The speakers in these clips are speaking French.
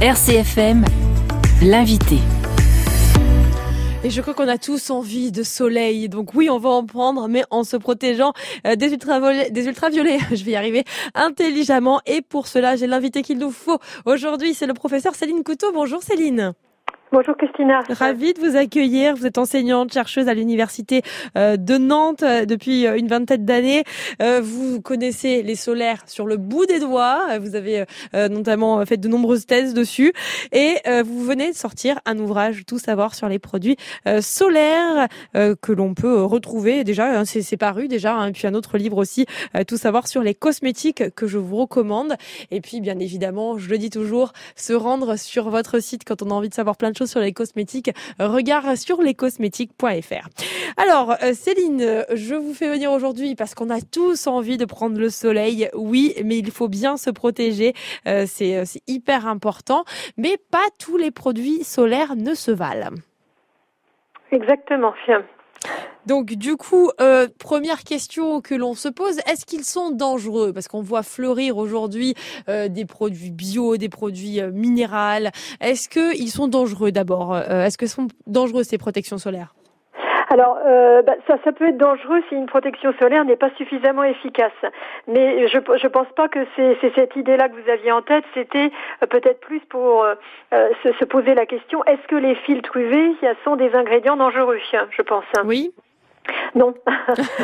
RCFM, l'invité. Et je crois qu'on a tous envie de soleil. Donc oui, on va en prendre, mais en se protégeant euh, des ultraviolets, des ultraviolets. Je vais y arriver intelligemment. Et pour cela, j'ai l'invité qu'il nous faut aujourd'hui. C'est le professeur Céline Couteau. Bonjour Céline. Bonjour Christina. Ravie de vous accueillir. Vous êtes enseignante, chercheuse à l'université euh, de Nantes euh, depuis euh, une vingtaine d'années. Vous connaissez les solaires sur le bout des doigts. Vous avez notamment fait de nombreuses thèses dessus. Et vous venez de sortir un ouvrage, Tout savoir sur les produits solaires, que l'on peut retrouver déjà. Hein, c'est paru déjà. Hein, puis un autre livre aussi, Tout savoir sur les cosmétiques, que je vous recommande. Et puis bien évidemment, je le dis toujours, se rendre sur votre site quand on a envie de savoir plein de sur les cosmétiques. Regard sur lescosmétiques.fr. Alors, euh, Céline, je vous fais venir aujourd'hui parce qu'on a tous envie de prendre le soleil. Oui, mais il faut bien se protéger. Euh, euh, c'est hyper important. Mais pas tous les produits solaires ne se valent. Exactement, Fiam. Donc du coup, euh, première question que l'on se pose, est-ce qu'ils sont dangereux? Parce qu'on voit fleurir aujourd'hui euh, des produits bio, des produits euh, minéraux. Est-ce qu'ils sont dangereux d'abord? Est-ce que sont dangereux ces protections solaires? Alors, euh, bah, ça, ça peut être dangereux si une protection solaire n'est pas suffisamment efficace. Mais je ne pense pas que c'est cette idée-là que vous aviez en tête. C'était peut-être plus pour se, se, poser la question est-ce que les filtres UV sont des ingrédients dangereux Je pense? Oui. Non,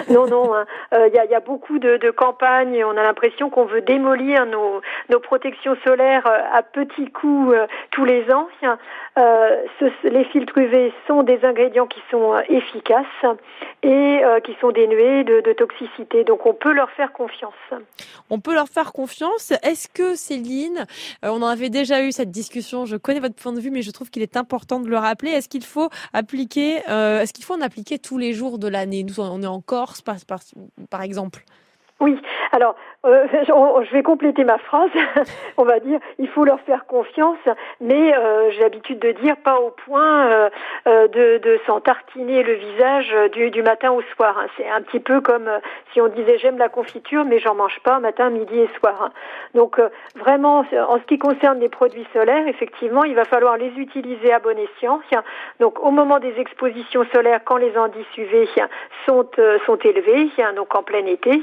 non, non. Il hein. euh, y, a, beaucoup de, campagnes on a l'impression qu'on veut démolir nos, protections solaires euh, à petits coups euh, tous les ans. Les filtres UV sont des ingrédients qui sont efficaces et qui sont dénués de, de, toxicité. Donc on peut leur faire confiance. On peut leur faire confiance. Est-ce que Céline, on en avait déjà eu cette discussion. Je connais votre point de vue, mais je trouve qu'il est important de le rappeler. Est-ce qu'il faut appliquer, est-ce qu'il faut en appliquer tous les jours de l'année Nous, on est en Corse, par, par exemple. Oui, alors euh, je vais compléter ma phrase. On va dire, il faut leur faire confiance, mais euh, j'ai l'habitude de dire pas au point euh, euh de, de s'en tartiner le visage du, du matin au soir. Hein. C'est un petit peu comme si on disait j'aime la confiture, mais j'en mange pas matin, midi et soir. Hein. Donc vraiment, en ce qui concerne les produits solaires, effectivement, il va falloir les utiliser à bon escient. Donc au moment des expositions solaires, quand les indices UV sont sont élevés, donc en plein été.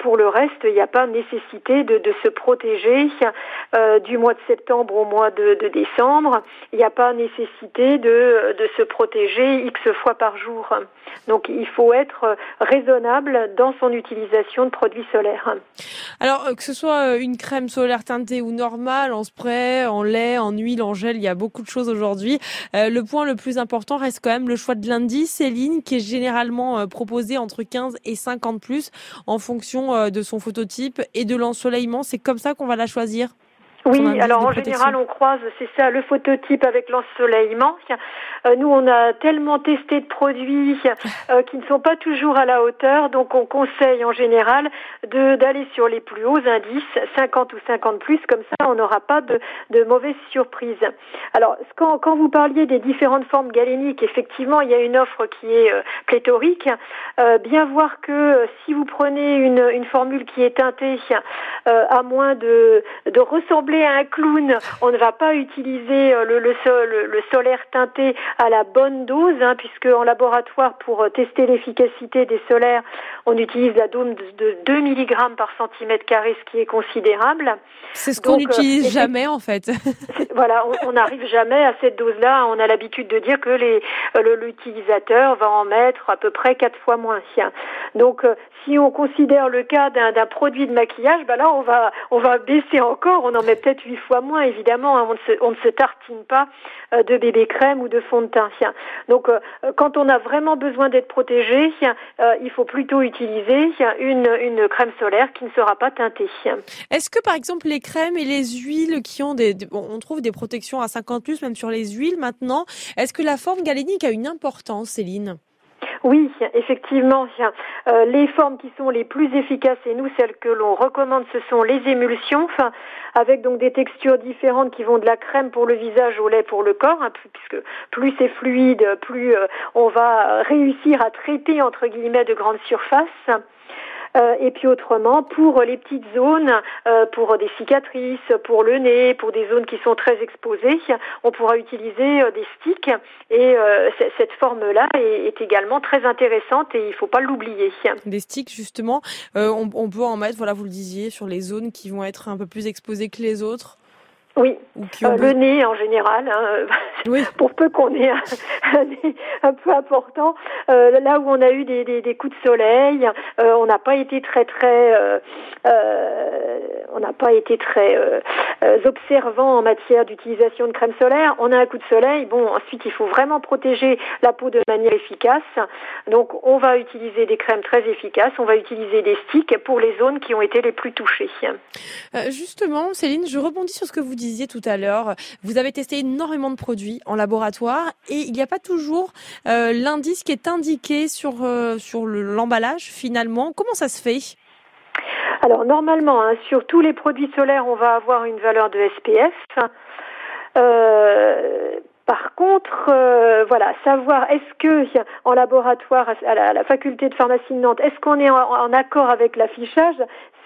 pour le reste, il n'y a pas nécessité de, de se protéger euh, du mois de septembre au mois de, de décembre. Il n'y a pas nécessité de, de se protéger X fois par jour. Donc il faut être raisonnable dans son utilisation de produits solaires. Alors euh, que ce soit une crème solaire teintée ou normale, en spray, en lait, en huile, en gel, il y a beaucoup de choses aujourd'hui. le point le plus important reste quand même le choix de l'indice, Céline, qui est généralement proposé entre 15 et 50 plus en fonction euh, de son phototype et de l'ensoleillement. C'est comme ça qu'on va la choisir oui, alors en général, on croise, c'est ça, le phototype avec l'ensoleillement. Euh, nous, on a tellement testé de produits euh, qui ne sont pas toujours à la hauteur, donc on conseille en général de d'aller sur les plus hauts indices, 50 ou 50 plus, comme ça, on n'aura pas de, de mauvaises surprises. Alors, quand, quand vous parliez des différentes formes galéniques, effectivement, il y a une offre qui est euh, pléthorique. bien voir que si vous prenez une, une formule qui est teintée, à moins de, de ressembler à un clown. On ne va pas utiliser euh, le, solaire teinté à la bonne dose, hein, puisque en laboratoire, pour euh, tester l'efficacité des solaires, on utilise la dose de 2 mg par centimètre carré, ce qui est considérable. C'est ce qu'on euh, n'utilise jamais en fait. voilà, on n'arrive jamais à cette dose-là. On a l'habitude de dire que l'utilisateur va en mettre à peu près quatre fois moins. Donc, si on considère le cas d'un produit de maquillage, ben là, on va, on va baisser encore. On en met peut-être huit fois moins, évidemment. Hein. On, ne se, tartine pas euh, de bébé crème ou de fond de teint. Donc, euh, quand on a vraiment besoin d'être protégé, euh, il faut plutôt utiliser une, une crème solaire qui ne sera pas teintée. Est-ce que, par exemple, les crèmes et les huiles qui ont des, on trouve des protections à 50 plus, même sur les huiles maintenant, est-ce que la forme galénique a une importance, Céline? Oui, effectivement. Euh, les formes qui sont les plus efficaces et nous, celles que l'on recommande, ce sont les émulsions, enfin, avec donc des textures différentes qui vont de la crème pour le visage au lait pour le corps, hein, puisque plus c'est fluide, plus euh, on va réussir à traiter entre guillemets de grandes surfaces. Euh, et puis autrement, pour les petites zones, euh, pour des cicatrices, pour le nez, pour des zones qui sont très exposées, on pourra utiliser euh, des sticks. Et cette forme-là est, également très intéressante et il ne faut pas l'oublier. Des sticks, justement, on, on, peut en mettre, voilà, vous le disiez, sur les zones qui vont être un peu plus exposées que les autres oui, euh, le nez en général, hein, oui. pour peu qu'on ait un, nez un peu important. Euh, là où on a eu des, des, des coups de soleil, euh, on n'a pas été très très, euh, euh, on n'a pas été très observant en matière d'utilisation de crème solaire. On a un coup de soleil, bon, ensuite il faut vraiment protéger la peau de manière efficace. Donc on va utiliser des crèmes très efficaces, on va utiliser des sticks pour les zones qui ont été les plus touchées. justement, Céline, je rebondis sur ce que vous disiez tout à l'heure, vous avez testé énormément de produits en laboratoire et il n'y a pas toujours euh, l'indice qui est indiqué sur, euh, sur l'emballage finalement. Comment ça se fait? Alors normalement, hein, sur tous les produits solaires, on va avoir une valeur de SPF. Euh, par contre, euh, voilà, savoir est-ce que en laboratoire à la, faculté de pharmacie de Nantes, est-ce qu'on est en, accord avec l'affichage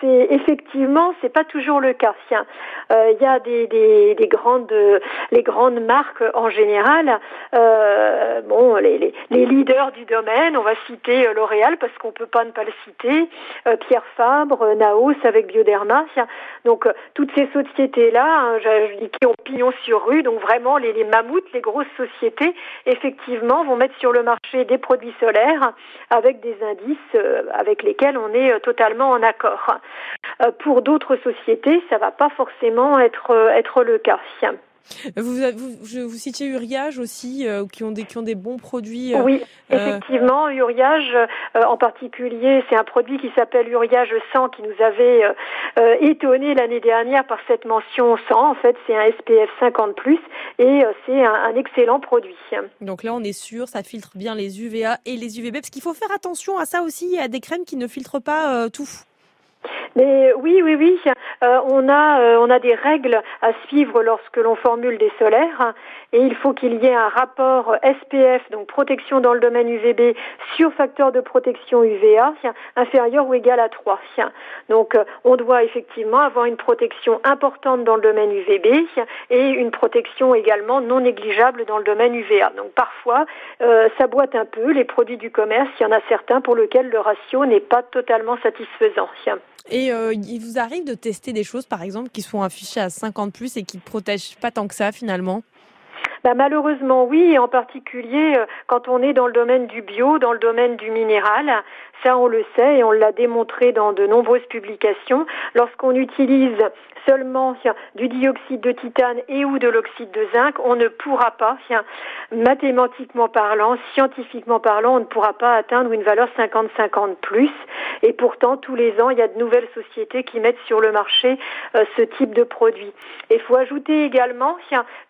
C'est effectivement, c'est pas toujours le cas. Euh, il y a des, des, grandes, les grandes marques en général. Euh, bon, les, leaders du domaine, on va citer L'Oréal parce qu'on peut pas ne pas le citer, Pierre Fabre, Naos avec Bioderma. Donc toutes ces sociétés là, hein, je, dis qui ont pignon sur rue, donc vraiment les, les mammouths les grosses sociétés, effectivement, vont mettre sur le marché des produits solaires avec des indices euh, avec lesquels on est euh, totalement en accord. Euh, pour d'autres sociétés, ça va pas forcément être, être le cas. Vous, vous, je, vous citiez Uriage aussi, euh, qui, ont des, qui ont des bons produits. Euh, oui, euh, effectivement, Uriage en particulier, c'est un produit qui s'appelle Uriage 100 qui nous avait étonné l'année dernière par cette mention 100. En fait, c'est un SPF 50 et c'est un, un, excellent produit. Donc là, on est sûr, ça filtre bien les UVA et les UVB, parce qu'il faut faire attention à ça aussi, a des crèmes qui ne filtrent pas tout. Mais oui, oui, oui, euh, on a euh, on a des règles à suivre lorsque l'on formule des solaires et il faut qu'il y ait un rapport SPF, donc protection dans le domaine UVB, sur facteur de protection UVA inférieur ou égal à 3. Donc euh, on doit effectivement avoir une protection importante dans le domaine UVB et une protection également non négligeable dans le domaine UVA. Donc parfois ça boite un peu les produits du commerce, il y en a certains pour lesquels le ratio n'est pas totalement satisfaisant. Et euh, il vous arrive de tester des choses, par exemple, qui sont affichées à 50 plus et qui protègent pas tant que ça finalement? Bah, malheureusement oui, en particulier euh, quand on est dans le domaine du bio, dans le domaine du minéral, ça on le sait et on l'a démontré dans de nombreuses publications. Lorsqu'on utilise seulement du dioxyde de titane et ou de l'oxyde de zinc, on ne pourra pas, mathématiquement parlant, scientifiquement parlant, on ne pourra pas atteindre une valeur 50-50 plus. Et pourtant, tous les ans, il y a de nouvelles sociétés qui mettent sur le marché euh, ce type de produit. Et il faut ajouter également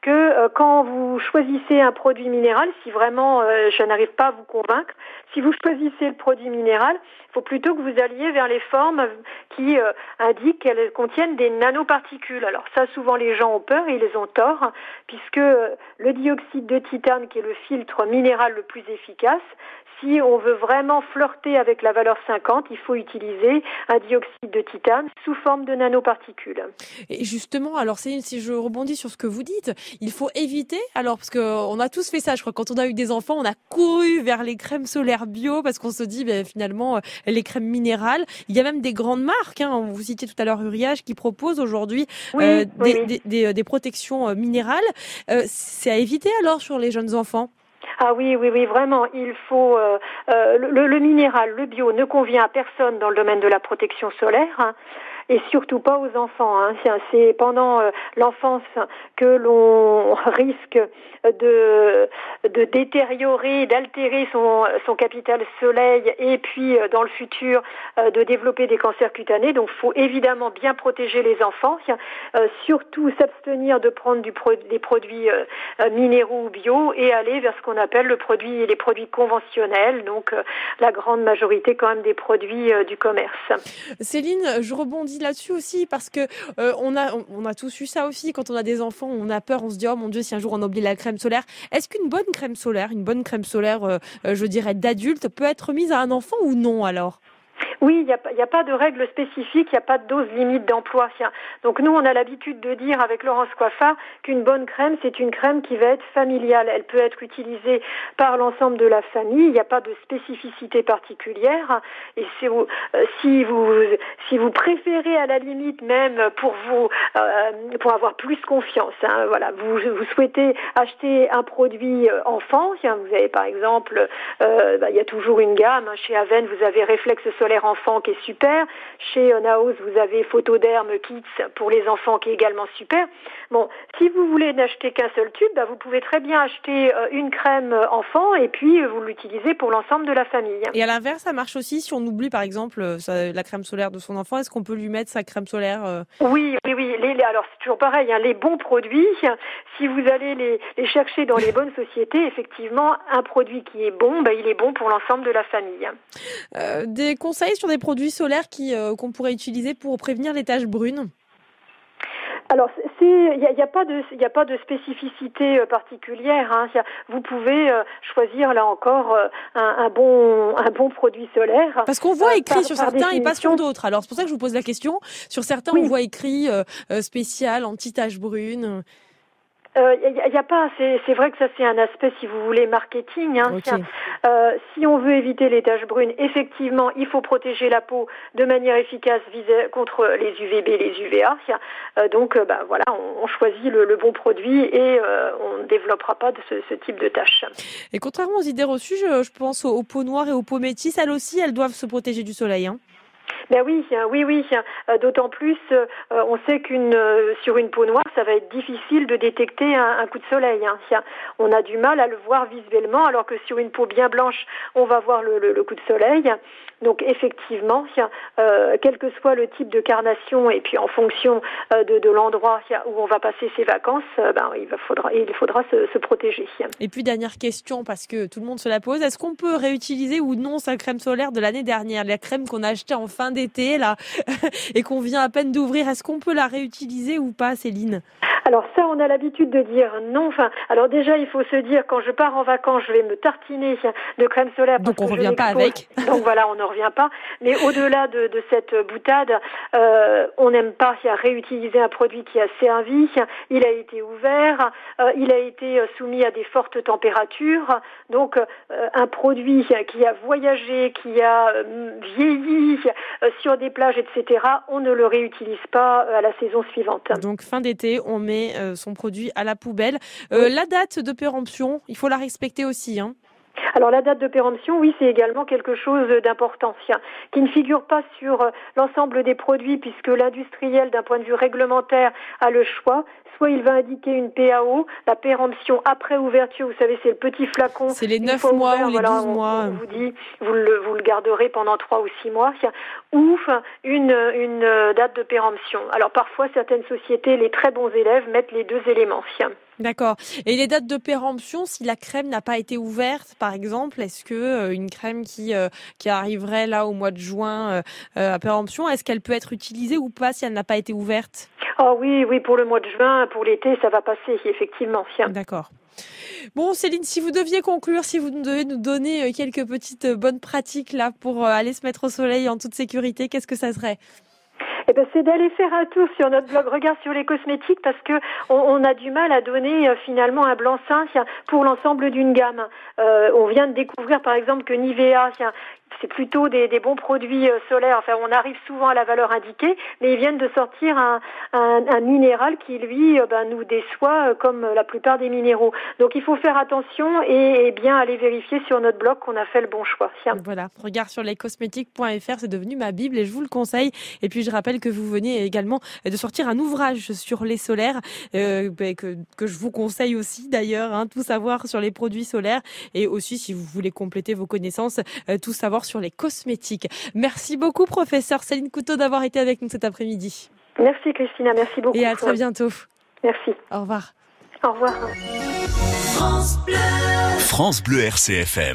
que euh, quand vous choisissez un produit minéral, si vraiment euh, je n'arrive pas à vous convaincre, si vous choisissez le produit minéral, il faut plutôt que vous alliez vers les formes qui indiquent qu'elles contiennent des nanoparticules. Alors ça, souvent les gens ont peur et ils ont tort, puisque le dioxyde de titane, qui est le filtre minéral le plus efficace, si on veut vraiment flirter avec la valeur 50, il faut utiliser un dioxyde de titane sous forme de nanoparticules. Et justement, alors si je rebondis sur ce que vous dites, il faut éviter, alors parce qu'on a tous fait ça, je crois, quand on a eu des enfants, on a couru vers les crèmes solaires bio parce qu'on se dit ben, finalement euh, les crèmes minérales. Il y a même des grandes marques, hein, vous citiez tout à l'heure Uriage, qui proposent aujourd'hui euh, des, des, des, protections euh, minérales. C'est à éviter alors sur les jeunes enfants? Ah oui, oui, oui, vraiment, il faut euh, euh, le, le, minéral, le bio ne convient à personne dans le domaine de la protection solaire. Hein et surtout pas aux enfants. Hein. C'est pendant euh, l'enfance que l'on risque de, détériorer, d'altérer son, capital soleil et puis euh, dans le futur euh, de développer des cancers cutanés. Donc il faut évidemment bien protéger les enfants, surtout s'abstenir de prendre des produits minéraux ou bio et aller vers ce qu'on appelle les produits conventionnels, donc la grande majorité quand même des produits du commerce. Céline, je rebondis là-dessus aussi parce que euh, on a on a tous eu ça aussi quand on a des enfants, on a peur, on se dit oh mon dieu si un jour on oublie la crème solaire. Est-ce qu'une bonne crème solaire, une bonne crème solaire, euh, euh, je dirais d'adulte, peut être mise à un enfant ou non alors? Oui, il n'y a, pas de règle spécifique, il n'y a pas de dose limite d'emploi. Donc nous, on a l'habitude de dire avec Laurence Coiffa qu'une bonne crème, c'est une crème qui va être familiale. Elle peut être utilisée par l'ensemble de la famille. Il n'y a pas de spécificité particulière. Et si vous, euh, si vous, si vous préférez à la limite même pour vous, euh, pour avoir plus confiance, hein, voilà, vous, vous souhaitez acheter un produit euh, enfant. Vous avez par exemple, bah, il y a toujours une gamme. Hein, chez Aven, vous avez Réflexe solaire enfant qui est super. Chez Naos, vous avez Photoderm Kids pour les enfants qui est également super. Bon, si vous voulez n'acheter qu'un seul tube, bah, vous pouvez très bien acheter une crème enfant et puis vous l'utilisez pour l'ensemble de la famille. Et à l'inverse, ça marche aussi si on oublie par exemple la crème solaire de son enfant. Est-ce qu'on peut lui mettre sa crème solaire Oui, oui, oui. Les, alors c'est toujours pareil. Hein, les bons produits, si vous allez les, les chercher dans les bonnes sociétés, effectivement, un produit qui est bon, bah, il est bon pour l'ensemble de la famille. Euh, des conseils sur des produits solaires qui euh, qu'on pourrait utiliser pour prévenir les taches brunes alors, il n'y a, y a, pas de, il a pas de spécificité euh, particulière. Hein. Vous pouvez choisir là encore un, un, bon, un bon produit solaire. Parce qu'on voit écrit sur certains et pas sur d'autres. Alors c'est pour ça que je vous pose la question. Sur certains, on voit écrit spécial anti-taches brunes. Il euh, n'y a, pas, c'est vrai que ça c'est un aspect, si vous voulez, marketing. Hein, euh, si on veut éviter les taches brunes, effectivement, il faut protéger la peau de manière efficace contre les UVB, les UVA. Euh, donc, bah, voilà, on, choisit le, bon produit et on ne développera pas de ce, type de taches. Et contrairement aux idées reçues, je, pense aux, peaux noires et aux peaux métisses, elles aussi, elles doivent se protéger du soleil. Hein. Ben oui, oui, oui. Euh, d'autant plus, euh, on sait qu'une euh, sur une peau noire, ça va être difficile de détecter un, coup de soleil. Hein. On a du mal à le voir visuellement, alors que sur une peau bien blanche, on va voir le, coup de soleil. Donc effectivement, quel que soit le type de carnation et puis en fonction de, l'endroit où on va passer ses vacances, ben, il, faudra, se, se, protéger. Et puis dernière question, parce que tout le monde se la pose, est-ce qu'on peut réutiliser ou non sa crème solaire de l'année dernière, la crème qu'on a achetée en fin là et qu'on vient à peine d'ouvrir. Est-ce qu'on peut la réutiliser ou pas, Céline? Alors ça, on a l'habitude de dire non. Enfin, alors déjà, il faut se dire quand je pars en vacances, je vais me tartiner de crème solaire. Donc on revient pas avec. Donc voilà, on ne revient pas. Mais au-delà de, cette boutade, euh, on n'aime pas a réutiliser un produit qui a servi. Il a été ouvert, euh, il a été soumis à des fortes températures. Donc euh, un produit qui a voyagé, qui a vieilli sur des plages, etc. On ne le réutilise pas à la saison suivante. Donc fin d'été, on met euh, son produit à la poubelle. Euh, la date de péremption, il faut la respecter aussi. Hein. Alors la date de péremption, oui, c'est également quelque chose d'important, qui ne figure pas sur euh, l'ensemble des produits, puisque l'industriel, d'un point de vue réglementaire, a le choix. Soit il va indiquer une PAO, la péremption après ouverture, vous savez, c'est le petit flacon. C'est les 9 mois ou les 12 mois. On, vous dit, vous le, vous le garderez pendant 3 ou 6 mois. Ou une, une date de péremption. Alors parfois, certaines sociétés, les très bons élèves, mettent les deux éléments. D'accord. Et les dates de péremption, si la crème n'a pas été ouverte, par exemple, est-ce que euh, une crème qui euh, qui arriverait là au mois de juin euh, à péremption, est-ce qu'elle peut être utilisée ou pas si elle n'a pas été ouverte? Oh oui, oui, pour le mois de juin, pour l'été, ça va passer effectivement. D'accord. Bon, Céline, si vous deviez conclure, si vous devez nous donner quelques petites bonnes pratiques là pour aller se mettre au soleil en toute sécurité, qu'est-ce que ça serait? Eh ben, c'est d'aller faire un tour sur notre blog Regard sur les cosmétiques parce que on, a du mal à donner euh, finalement un blanc-seing pour l'ensemble d'une gamme. Euh, on vient de découvrir par exemple que Nivea, c'est plutôt des, bons produits euh, solaires. Enfin, on arrive souvent à la valeur indiquée, mais ils viennent de sortir un, minéral qui, lui, ben, nous déçoit comme la plupart des minéraux. Donc, il faut faire attention et, bien aller vérifier sur notre blog qu'on a fait le bon choix. Voilà, regard sur les cosmétiques.fr, c'est devenu ma Bible et je vous le conseille. Et puis, je rappelle que vous venez également de sortir un ouvrage sur les solaires euh, ben, que, que je vous conseille aussi d'ailleurs, hein, tout savoir sur les produits solaires et aussi si vous voulez compléter vos connaissances, euh, tout savoir sur les cosmétiques. Merci beaucoup, professeur Céline Couteau, d'avoir été avec nous cet après-midi. Merci, Christina. Merci beaucoup. Et à très bientôt. Merci. Au revoir. Au revoir. France Bleu, France Bleu RCFM.